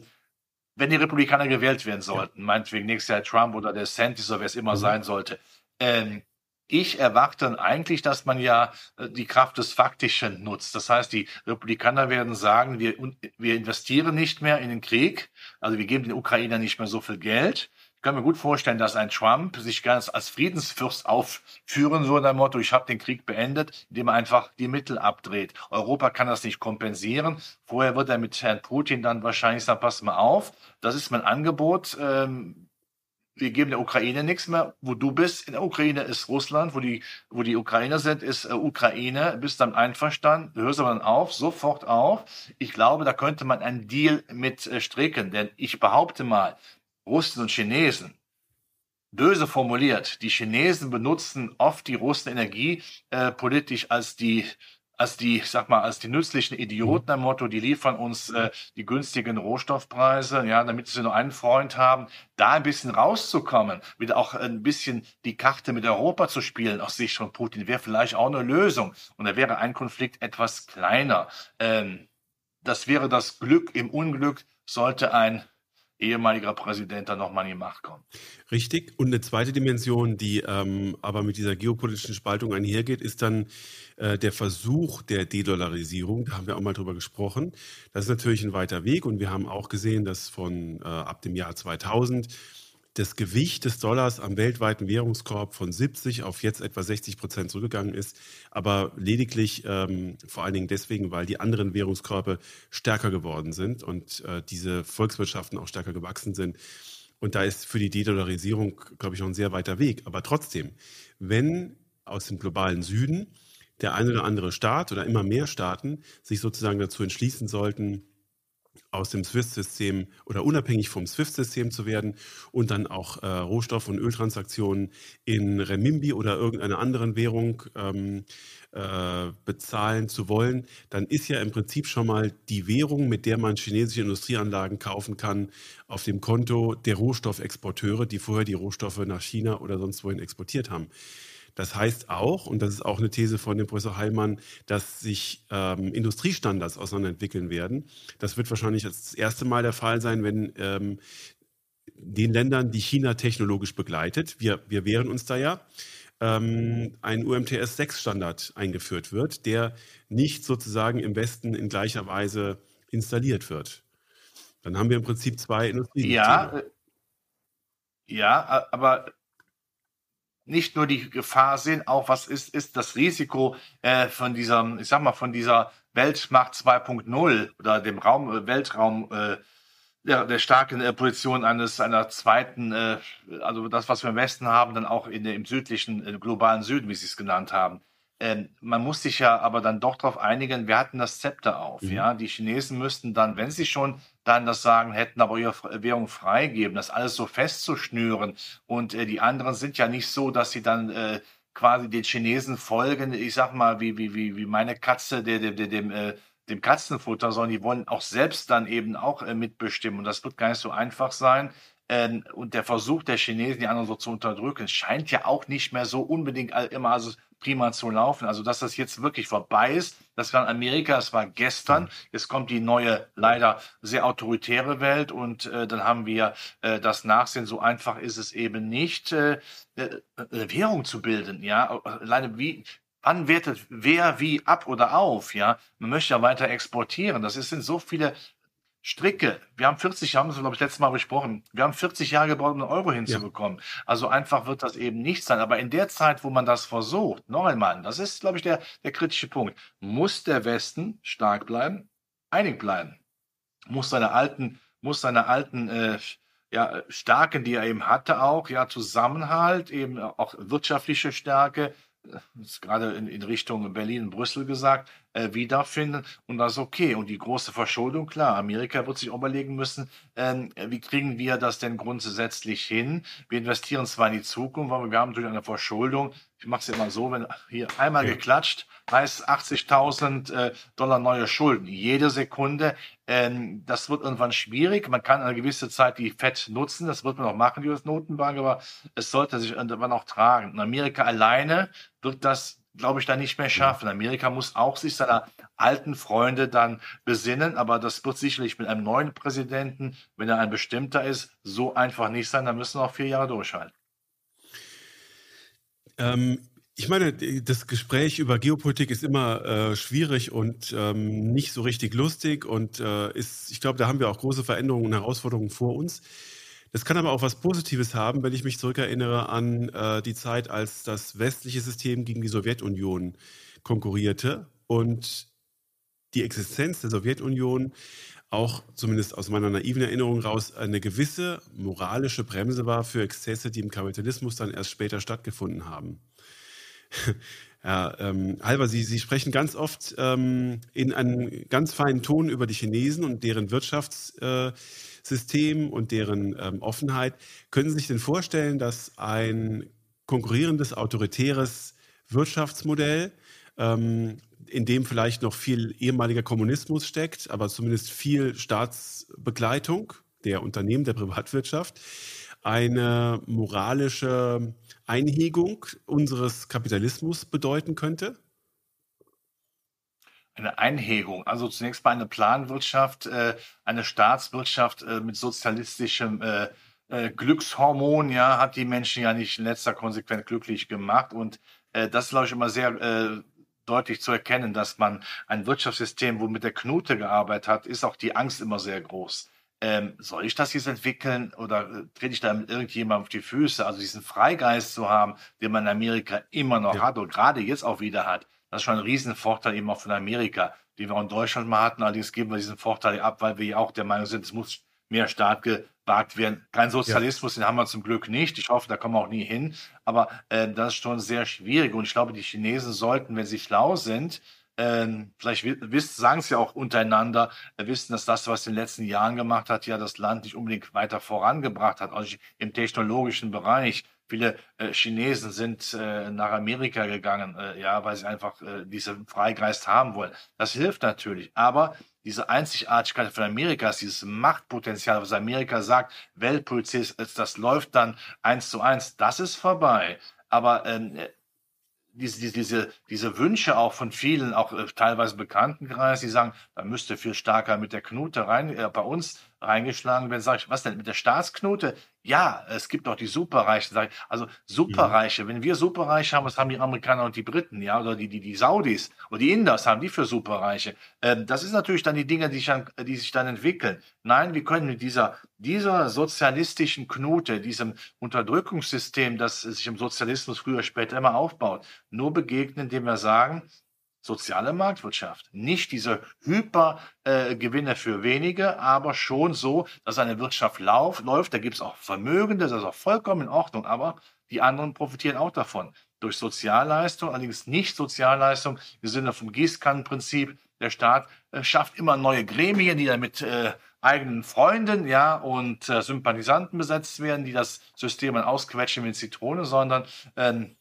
wenn die Republikaner gewählt werden sollten, ja. meinetwegen nächstes Jahr Trump oder der Santis oder wer es immer mhm. sein sollte, ähm, ich erwarte eigentlich, dass man ja äh, die Kraft des Faktischen nutzt. Das heißt, die Republikaner werden sagen, wir, wir investieren nicht mehr in den Krieg, also wir geben den Ukrainern nicht mehr so viel Geld. Ich kann mir gut vorstellen, dass ein Trump sich ganz als Friedensfürst aufführen würde, der Motto, ich habe den Krieg beendet, indem er einfach die Mittel abdreht. Europa kann das nicht kompensieren. Vorher wird er mit Herrn Putin dann wahrscheinlich sagen, pass mal auf, das ist mein Angebot. Ähm, wir geben der Ukraine nichts mehr. Wo du bist in der Ukraine ist Russland, wo die, wo die Ukrainer sind, ist äh, Ukraine. Bist dann einverstanden, hörst aber dann auf, sofort auf. Ich glaube, da könnte man einen Deal mit äh, stricken, denn ich behaupte mal, Russen und Chinesen, böse formuliert, die Chinesen benutzen oft die Russen Energie äh, politisch als die als die, ich sag mal, als die nützlichen Idioten am Motto, die liefern uns äh, die günstigen Rohstoffpreise, ja, damit sie nur einen Freund haben, da ein bisschen rauszukommen, wieder auch ein bisschen die Karte mit Europa zu spielen aus Sicht von Putin, wäre vielleicht auch eine Lösung. Und da wäre ein Konflikt etwas kleiner. Ähm, das wäre das Glück im Unglück, sollte ein ehemaliger Präsident dann nochmal in die Macht kommt. Richtig. Und eine zweite Dimension, die ähm, aber mit dieser geopolitischen Spaltung einhergeht, ist dann äh, der Versuch der Dedollarisierung. Da haben wir auch mal drüber gesprochen. Das ist natürlich ein weiter Weg und wir haben auch gesehen, dass von äh, ab dem Jahr 2000 das Gewicht des Dollars am weltweiten Währungskorb von 70 auf jetzt etwa 60 Prozent zurückgegangen ist, aber lediglich ähm, vor allen Dingen deswegen, weil die anderen Währungskörbe stärker geworden sind und äh, diese Volkswirtschaften auch stärker gewachsen sind. Und da ist für die Dedollarisierung, glaube ich, noch ein sehr weiter Weg. Aber trotzdem, wenn aus dem globalen Süden der eine oder andere Staat oder immer mehr Staaten sich sozusagen dazu entschließen sollten, aus dem SWIFT-System oder unabhängig vom SWIFT-System zu werden und dann auch äh, Rohstoff- und Öltransaktionen in Renminbi oder irgendeiner anderen Währung ähm, äh, bezahlen zu wollen, dann ist ja im Prinzip schon mal die Währung, mit der man chinesische Industrieanlagen kaufen kann, auf dem Konto der Rohstoffexporteure, die vorher die Rohstoffe nach China oder sonst wohin exportiert haben. Das heißt auch, und das ist auch eine These von dem Professor Heilmann, dass sich ähm, Industriestandards auseinanderentwickeln werden. Das wird wahrscheinlich das erste Mal der Fall sein, wenn ähm, den Ländern, die China technologisch begleitet, wir, wir wehren uns da ja, ähm, ein UMTS 6 Standard eingeführt wird, der nicht sozusagen im Westen in gleicher Weise installiert wird. Dann haben wir im Prinzip zwei Industrien. Ja, äh, ja, aber nicht nur die Gefahr sehen, auch was ist, ist das Risiko äh, von dieser, ich sag mal, von dieser Weltmacht 2.0 oder dem Raum, äh, Weltraum, äh, der, der starken äh, Position eines einer zweiten, äh, also das, was wir im Westen haben, dann auch in, im südlichen, äh, globalen Süden, wie Sie es genannt haben. Ähm, man muss sich ja aber dann doch darauf einigen, wir hatten das Zepter auf. Mhm. Ja, die Chinesen müssten dann, wenn sie schon dann das Sagen hätten, aber ihre Währung freigeben, das alles so festzuschnüren. Und äh, die anderen sind ja nicht so, dass sie dann äh, quasi den Chinesen folgen, ich sag mal, wie, wie, wie, wie meine Katze, der, der, der, dem, äh, dem Katzenfutter, sondern die wollen auch selbst dann eben auch äh, mitbestimmen. Und das wird gar nicht so einfach sein. Ähm, und der Versuch der Chinesen, die anderen so zu unterdrücken, scheint ja auch nicht mehr so unbedingt immer also prima zu laufen. Also, dass das jetzt wirklich vorbei ist, das war in Amerika, das war gestern. Jetzt kommt die neue, leider sehr autoritäre Welt und äh, dann haben wir äh, das Nachsehen. So einfach ist es eben nicht, äh, äh Währung zu bilden. Ja, alleine wie, wann wertet wer wie ab oder auf, ja. Man möchte ja weiter exportieren. Das sind so viele Stricke. Wir haben 40, haben wir, glaube ich, letztes Mal besprochen. Wir haben 40 Jahre gebraucht, um einen Euro hinzubekommen. Ja. Also einfach wird das eben nicht sein. Aber in der Zeit, wo man das versucht, noch einmal, das ist, glaube ich, der, der kritische Punkt, muss der Westen stark bleiben, einig bleiben, muss seine alten, muss seine alten, äh, ja, Starken, die er eben hatte, auch, ja, Zusammenhalt, eben auch wirtschaftliche Stärke, ist gerade in, in Richtung Berlin, Brüssel gesagt, äh, wiederfinden und das ist okay. Und die große Verschuldung, klar, Amerika wird sich überlegen müssen, ähm, wie kriegen wir das denn grundsätzlich hin? Wir investieren zwar in die Zukunft, aber wir haben natürlich eine Verschuldung. Ich mache es immer so, wenn hier einmal ja. geklatscht, heißt 80.000 äh, Dollar neue Schulden. Jede Sekunde. Ähm, das wird irgendwann schwierig. Man kann eine gewisse Zeit die FED nutzen. Das wird man auch machen, die Notenbank, aber es sollte sich irgendwann auch tragen. In Amerika alleine wird das glaube ich, da nicht mehr schaffen. Amerika muss auch sich seiner alten Freunde dann besinnen, aber das wird sicherlich mit einem neuen Präsidenten, wenn er ein bestimmter ist, so einfach nicht sein. Da müssen wir auch vier Jahre durchhalten. Ähm, ich meine, das Gespräch über Geopolitik ist immer äh, schwierig und ähm, nicht so richtig lustig und äh, ist, ich glaube, da haben wir auch große Veränderungen und Herausforderungen vor uns. Das kann aber auch was Positives haben, wenn ich mich zurückerinnere an äh, die Zeit, als das westliche System gegen die Sowjetunion konkurrierte und die Existenz der Sowjetunion auch zumindest aus meiner naiven Erinnerung raus eine gewisse moralische Bremse war für Exzesse, die im Kapitalismus dann erst später stattgefunden haben. Ja, ähm, Halber, Sie, Sie sprechen ganz oft ähm, in einem ganz feinen Ton über die Chinesen und deren Wirtschafts, äh, System und deren ähm, Offenheit. Können Sie sich denn vorstellen, dass ein konkurrierendes, autoritäres Wirtschaftsmodell, ähm, in dem vielleicht noch viel ehemaliger Kommunismus steckt, aber zumindest viel Staatsbegleitung der Unternehmen, der Privatwirtschaft, eine moralische Einhegung unseres Kapitalismus bedeuten könnte? Eine Einhegung. Also zunächst mal eine Planwirtschaft, äh, eine Staatswirtschaft äh, mit sozialistischem äh, Glückshormon, ja, hat die Menschen ja nicht in letzter Konsequenz glücklich gemacht. Und das ist, glaube ich, immer sehr deutlich zu erkennen, dass man ein Wirtschaftssystem, wo mit der Knute gearbeitet hat, ist auch die Angst immer sehr groß. Ähm, soll ich das jetzt entwickeln oder trete ich da mit irgendjemandem auf die Füße? Also diesen Freigeist zu haben, den man in Amerika immer noch ja. hat und gerade jetzt auch wieder hat, das ist schon ein Riesenvorteil eben auch von Amerika, den wir auch in Deutschland mal hatten. Allerdings geben wir diesen Vorteil ab, weil wir ja auch der Meinung sind, es muss mehr Staat gewagt werden. Kein Sozialismus, ja. den haben wir zum Glück nicht. Ich hoffe, da kommen wir auch nie hin. Aber äh, das ist schon sehr schwierig. Und ich glaube, die Chinesen sollten, wenn sie schlau sind, äh, vielleicht wisst, sagen sie ja auch untereinander, äh, wissen, dass das, was in den letzten Jahren gemacht hat, ja das Land nicht unbedingt weiter vorangebracht hat, also im technologischen Bereich. Viele äh, Chinesen sind äh, nach Amerika gegangen, äh, ja, weil sie einfach äh, diesen Freigeist haben wollen. Das hilft natürlich, aber diese Einzigartigkeit von Amerika, dieses Machtpotenzial, was Amerika sagt, Weltpolizei, das läuft dann eins zu eins, das ist vorbei. Aber ähm, diese, diese, diese, diese Wünsche auch von vielen, auch äh, teilweise Bekanntenkreis, die sagen, da müsste viel stärker mit der Knute rein, äh, bei uns reingeschlagen werden. Sag ich, was denn mit der Staatsknote? Ja, es gibt auch die Superreichen. Also Superreiche. Mhm. Wenn wir Superreiche haben, was haben die Amerikaner und die Briten, ja, oder die, die, die Saudis oder die Inders haben die für Superreiche? Ähm, das ist natürlich dann die Dinge, die sich, dann, die sich dann entwickeln. Nein, wir können mit dieser, dieser sozialistischen Knute, diesem Unterdrückungssystem, das sich im Sozialismus früher später immer aufbaut, nur begegnen, indem wir sagen, soziale Marktwirtschaft. Nicht diese Hypergewinne äh, für wenige, aber schon so, dass eine Wirtschaft lauf, läuft. Da gibt es auch Vermögende, das ist auch vollkommen in Ordnung, aber die anderen profitieren auch davon. Durch Sozialleistung, allerdings nicht Sozialleistung im Sinne vom Gießkannenprinzip. Der Staat äh, schafft immer neue Gremien, die dann mit äh, eigenen Freunden ja, und äh, Sympathisanten besetzt werden, die das System dann ausquetschen mit Zitrone, sondern ähm,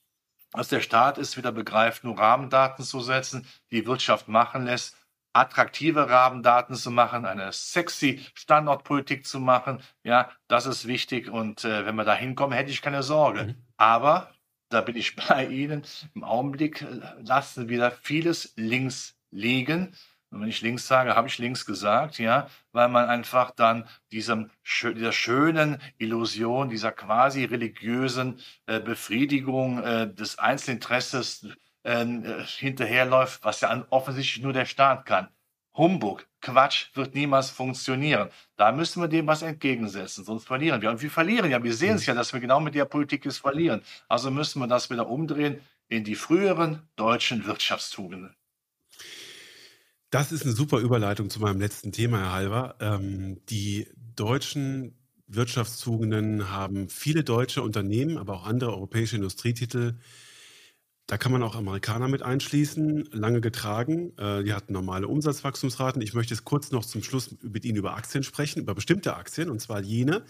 dass der Staat es wieder begreift, nur Rahmendaten zu setzen, die Wirtschaft machen lässt, attraktive Rahmendaten zu machen, eine sexy Standortpolitik zu machen. Ja, das ist wichtig. Und äh, wenn wir da hinkommen, hätte ich keine Sorge. Mhm. Aber da bin ich bei Ihnen. Im Augenblick äh, lassen wir da vieles links liegen. Und wenn ich links sage, habe ich links gesagt, ja, weil man einfach dann diesem, dieser schönen Illusion, dieser quasi religiösen äh, Befriedigung äh, des Einzelinteresses ähm, äh, hinterherläuft, was ja offensichtlich nur der Staat kann. Humbug, Quatsch wird niemals funktionieren. Da müssen wir dem was entgegensetzen, sonst verlieren wir. Und wir verlieren ja, wir sehen es ja, dass wir genau mit der Politik es verlieren. Also müssen wir das wieder umdrehen in die früheren deutschen Wirtschaftstugenden. Das ist eine super Überleitung zu meinem letzten Thema, Herr Halver. Ähm, die deutschen Wirtschaftstugenden haben viele deutsche Unternehmen, aber auch andere europäische Industrietitel. Da kann man auch Amerikaner mit einschließen, lange getragen. Äh, die hatten normale Umsatzwachstumsraten. Ich möchte jetzt kurz noch zum Schluss mit Ihnen über Aktien sprechen, über bestimmte Aktien, und zwar jene,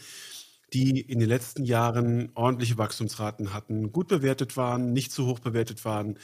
die in den letzten Jahren ordentliche Wachstumsraten hatten, gut bewertet waren, nicht zu hoch bewertet waren,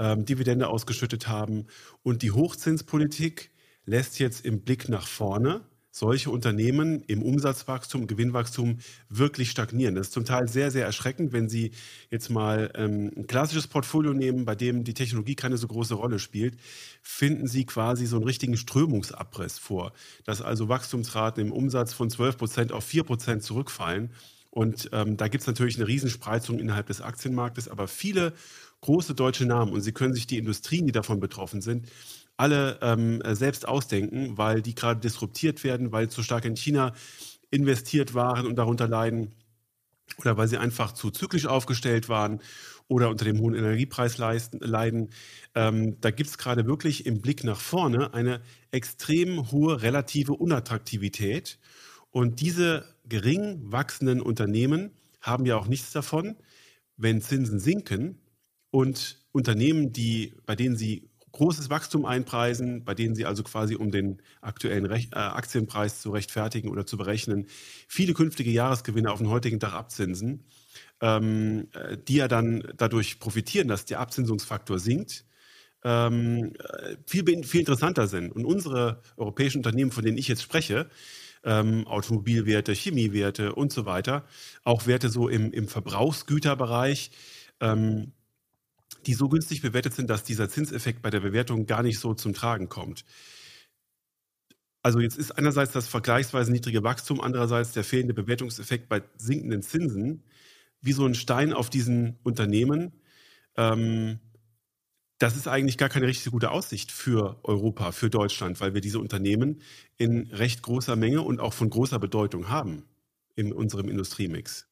ähm, Dividende ausgeschüttet haben. Und die Hochzinspolitik lässt jetzt im Blick nach vorne solche Unternehmen im Umsatzwachstum, Gewinnwachstum wirklich stagnieren. Das ist zum Teil sehr, sehr erschreckend, wenn Sie jetzt mal ähm, ein klassisches Portfolio nehmen, bei dem die Technologie keine so große Rolle spielt, finden Sie quasi so einen richtigen Strömungsabriss vor, dass also Wachstumsraten im Umsatz von 12 Prozent auf 4 Prozent zurückfallen. Und ähm, da gibt es natürlich eine Riesenspreizung innerhalb des Aktienmarktes, aber viele große deutsche Namen und Sie können sich die Industrien, die davon betroffen sind, alle ähm, selbst ausdenken, weil die gerade disruptiert werden, weil zu stark in China investiert waren und darunter leiden oder weil sie einfach zu zyklisch aufgestellt waren oder unter dem hohen Energiepreis leiden. Ähm, da gibt es gerade wirklich im Blick nach vorne eine extrem hohe relative Unattraktivität. Und diese gering wachsenden Unternehmen haben ja auch nichts davon, wenn Zinsen sinken, und Unternehmen, die, bei denen sie großes Wachstum einpreisen, bei denen sie also quasi, um den aktuellen Rech äh, Aktienpreis zu rechtfertigen oder zu berechnen, viele künftige Jahresgewinne auf den heutigen Tag abzinsen, ähm, äh, die ja dann dadurch profitieren, dass der Abzinsungsfaktor sinkt, ähm, äh, viel, viel interessanter sind. Und unsere europäischen Unternehmen, von denen ich jetzt spreche, ähm, Automobilwerte, Chemiewerte und so weiter, auch Werte so im, im Verbrauchsgüterbereich, ähm, die so günstig bewertet sind, dass dieser Zinseffekt bei der Bewertung gar nicht so zum Tragen kommt. Also jetzt ist einerseits das vergleichsweise niedrige Wachstum, andererseits der fehlende Bewertungseffekt bei sinkenden Zinsen wie so ein Stein auf diesen Unternehmen. Ähm, das ist eigentlich gar keine richtig gute Aussicht für Europa, für Deutschland, weil wir diese Unternehmen in recht großer Menge und auch von großer Bedeutung haben in unserem Industriemix.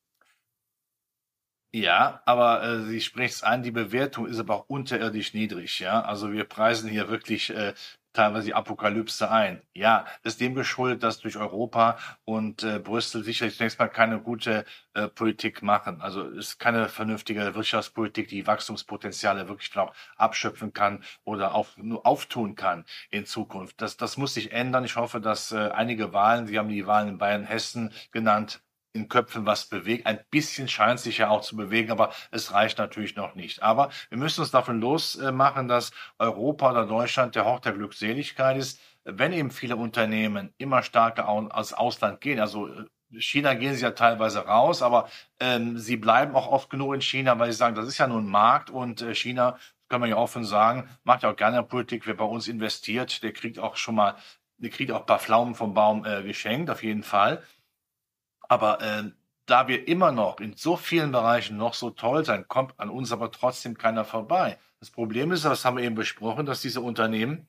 Ja, aber äh, Sie sprechen es an, die Bewertung ist aber auch unterirdisch niedrig, ja. Also wir preisen hier wirklich äh, teilweise die Apokalypse ein. Ja, ist dem geschuldet, dass durch Europa und äh, Brüssel sicherlich zunächst mal keine gute äh, Politik machen. Also ist keine vernünftige Wirtschaftspolitik, die Wachstumspotenziale wirklich noch abschöpfen kann oder auch nur auftun kann in Zukunft. Das, das muss sich ändern. Ich hoffe, dass äh, einige Wahlen, Sie haben die Wahlen in Bayern, Hessen genannt, in Köpfen was bewegt. Ein bisschen scheint sich ja auch zu bewegen, aber es reicht natürlich noch nicht. Aber wir müssen uns davon losmachen, dass Europa oder Deutschland der Hort der Glückseligkeit ist, wenn eben viele Unternehmen immer stärker aus Ausland gehen. Also äh, China gehen sie ja teilweise raus, aber ähm, sie bleiben auch oft genug in China, weil sie sagen, das ist ja nur ein Markt und äh, China, kann man ja offen sagen, macht ja auch gerne Politik. Wer bei uns investiert, der kriegt auch schon mal, der kriegt auch ein paar Pflaumen vom Baum äh, geschenkt, auf jeden Fall. Aber äh, da wir immer noch in so vielen Bereichen noch so toll sein, kommt an uns aber trotzdem keiner vorbei. Das Problem ist, das haben wir eben besprochen, dass diese Unternehmen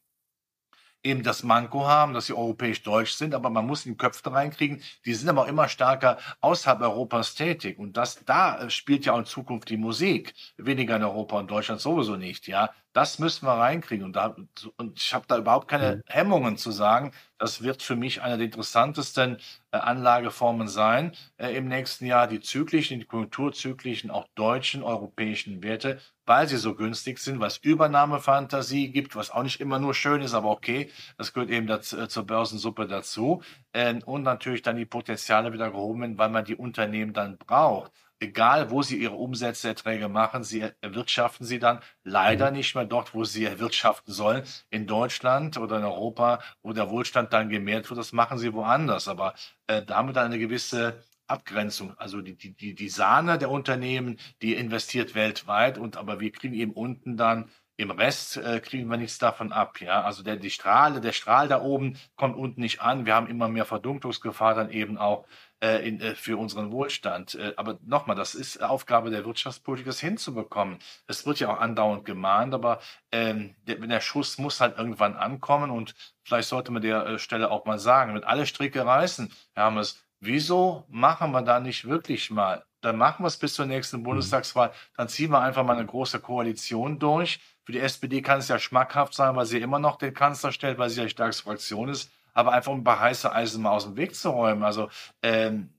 eben das Manko haben, dass sie europäisch-deutsch sind, aber man muss in die Köpfe reinkriegen. Die sind aber auch immer stärker außerhalb Europas tätig. Und das, da äh, spielt ja auch in Zukunft die Musik. Weniger in Europa und Deutschland sowieso nicht, ja. Das müssen wir reinkriegen. Und, da, und ich habe da überhaupt keine mhm. Hemmungen zu sagen, das wird für mich eine der interessantesten äh, Anlageformen sein äh, im nächsten Jahr. Die zyklischen, die konjunkturzyklischen, auch deutschen, europäischen Werte, weil sie so günstig sind, was Übernahmefantasie gibt, was auch nicht immer nur schön ist, aber okay, das gehört eben dazu, äh, zur Börsensuppe dazu. Äh, und natürlich dann die Potenziale wieder gehoben, weil man die Unternehmen dann braucht. Egal wo sie ihre Umsätze, machen, sie erwirtschaften sie dann leider mhm. nicht mehr dort, wo sie erwirtschaften sollen, in Deutschland oder in Europa, wo der Wohlstand dann gemehrt wird, das machen sie woanders. Aber äh, da haben wir dann eine gewisse Abgrenzung. Also die, die, die Sahne der Unternehmen, die investiert weltweit und aber wir kriegen eben unten dann im Rest äh, kriegen wir nichts davon ab, ja. Also der, die Strahle, der Strahl da oben kommt unten nicht an. Wir haben immer mehr Verdunklungsgefahr dann eben auch äh, in, äh, für unseren Wohlstand. Äh, aber nochmal, das ist Aufgabe der Wirtschaftspolitik, das hinzubekommen. Es wird ja auch andauernd gemahnt, aber ähm, der, der Schuss muss halt irgendwann ankommen und vielleicht sollte man der äh, Stelle auch mal sagen, wenn alle Stricke reißen, Hermes, wieso machen wir da nicht wirklich mal dann machen wir es bis zur nächsten mhm. Bundestagswahl. Dann ziehen wir einfach mal eine große Koalition durch. Für die SPD kann es ja schmackhaft sein, weil sie immer noch den Kanzler stellt, weil sie ja die stärkste Fraktion ist. Aber einfach um ein paar heiße Eisen mal aus dem Weg zu räumen. Also ähm,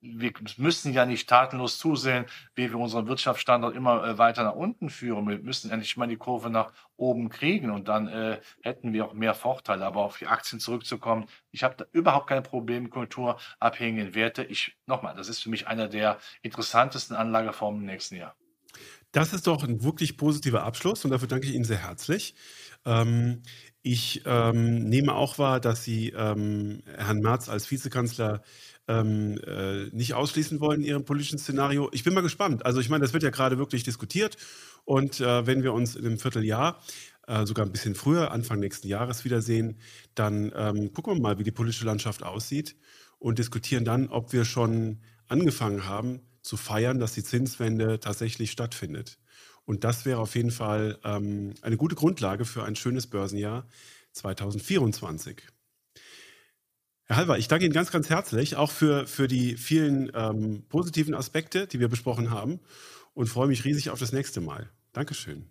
wir müssen ja nicht tatenlos zusehen, wie wir unseren Wirtschaftsstandort immer äh, weiter nach unten führen. Wir müssen endlich mal die Kurve nach oben kriegen und dann äh, hätten wir auch mehr Vorteile. Aber auf die Aktien zurückzukommen, ich habe da überhaupt keine Probleme kulturabhängigen Werte. Ich nochmal, das ist für mich einer der interessantesten Anlageformen im nächsten Jahr. Das ist doch ein wirklich positiver Abschluss und dafür danke ich Ihnen sehr herzlich. Ähm, ich ähm, nehme auch wahr, dass Sie ähm, Herrn Merz als Vizekanzler ähm, äh, nicht ausschließen wollen in Ihrem politischen Szenario. Ich bin mal gespannt. Also ich meine, das wird ja gerade wirklich diskutiert und äh, wenn wir uns in einem Vierteljahr äh, sogar ein bisschen früher, Anfang nächsten Jahres wiedersehen, dann ähm, gucken wir mal, wie die politische Landschaft aussieht und diskutieren dann, ob wir schon angefangen haben, zu feiern, dass die Zinswende tatsächlich stattfindet. Und das wäre auf jeden Fall ähm, eine gute Grundlage für ein schönes Börsenjahr 2024. Herr Halver, ich danke Ihnen ganz, ganz herzlich, auch für, für die vielen ähm, positiven Aspekte, die wir besprochen haben und freue mich riesig auf das nächste Mal. Dankeschön.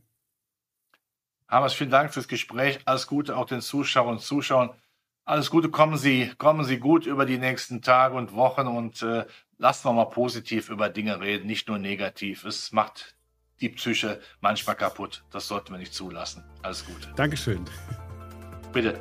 Hamers, vielen Dank fürs Gespräch. Alles Gute auch den Zuschauern und Zuschauern. Alles Gute, kommen Sie, kommen Sie gut über die nächsten Tage und Wochen und äh, lassen wir mal positiv über Dinge reden, nicht nur negativ. Es macht die Psyche manchmal kaputt. Das sollten wir nicht zulassen. Alles Gute. Dankeschön. Bitte.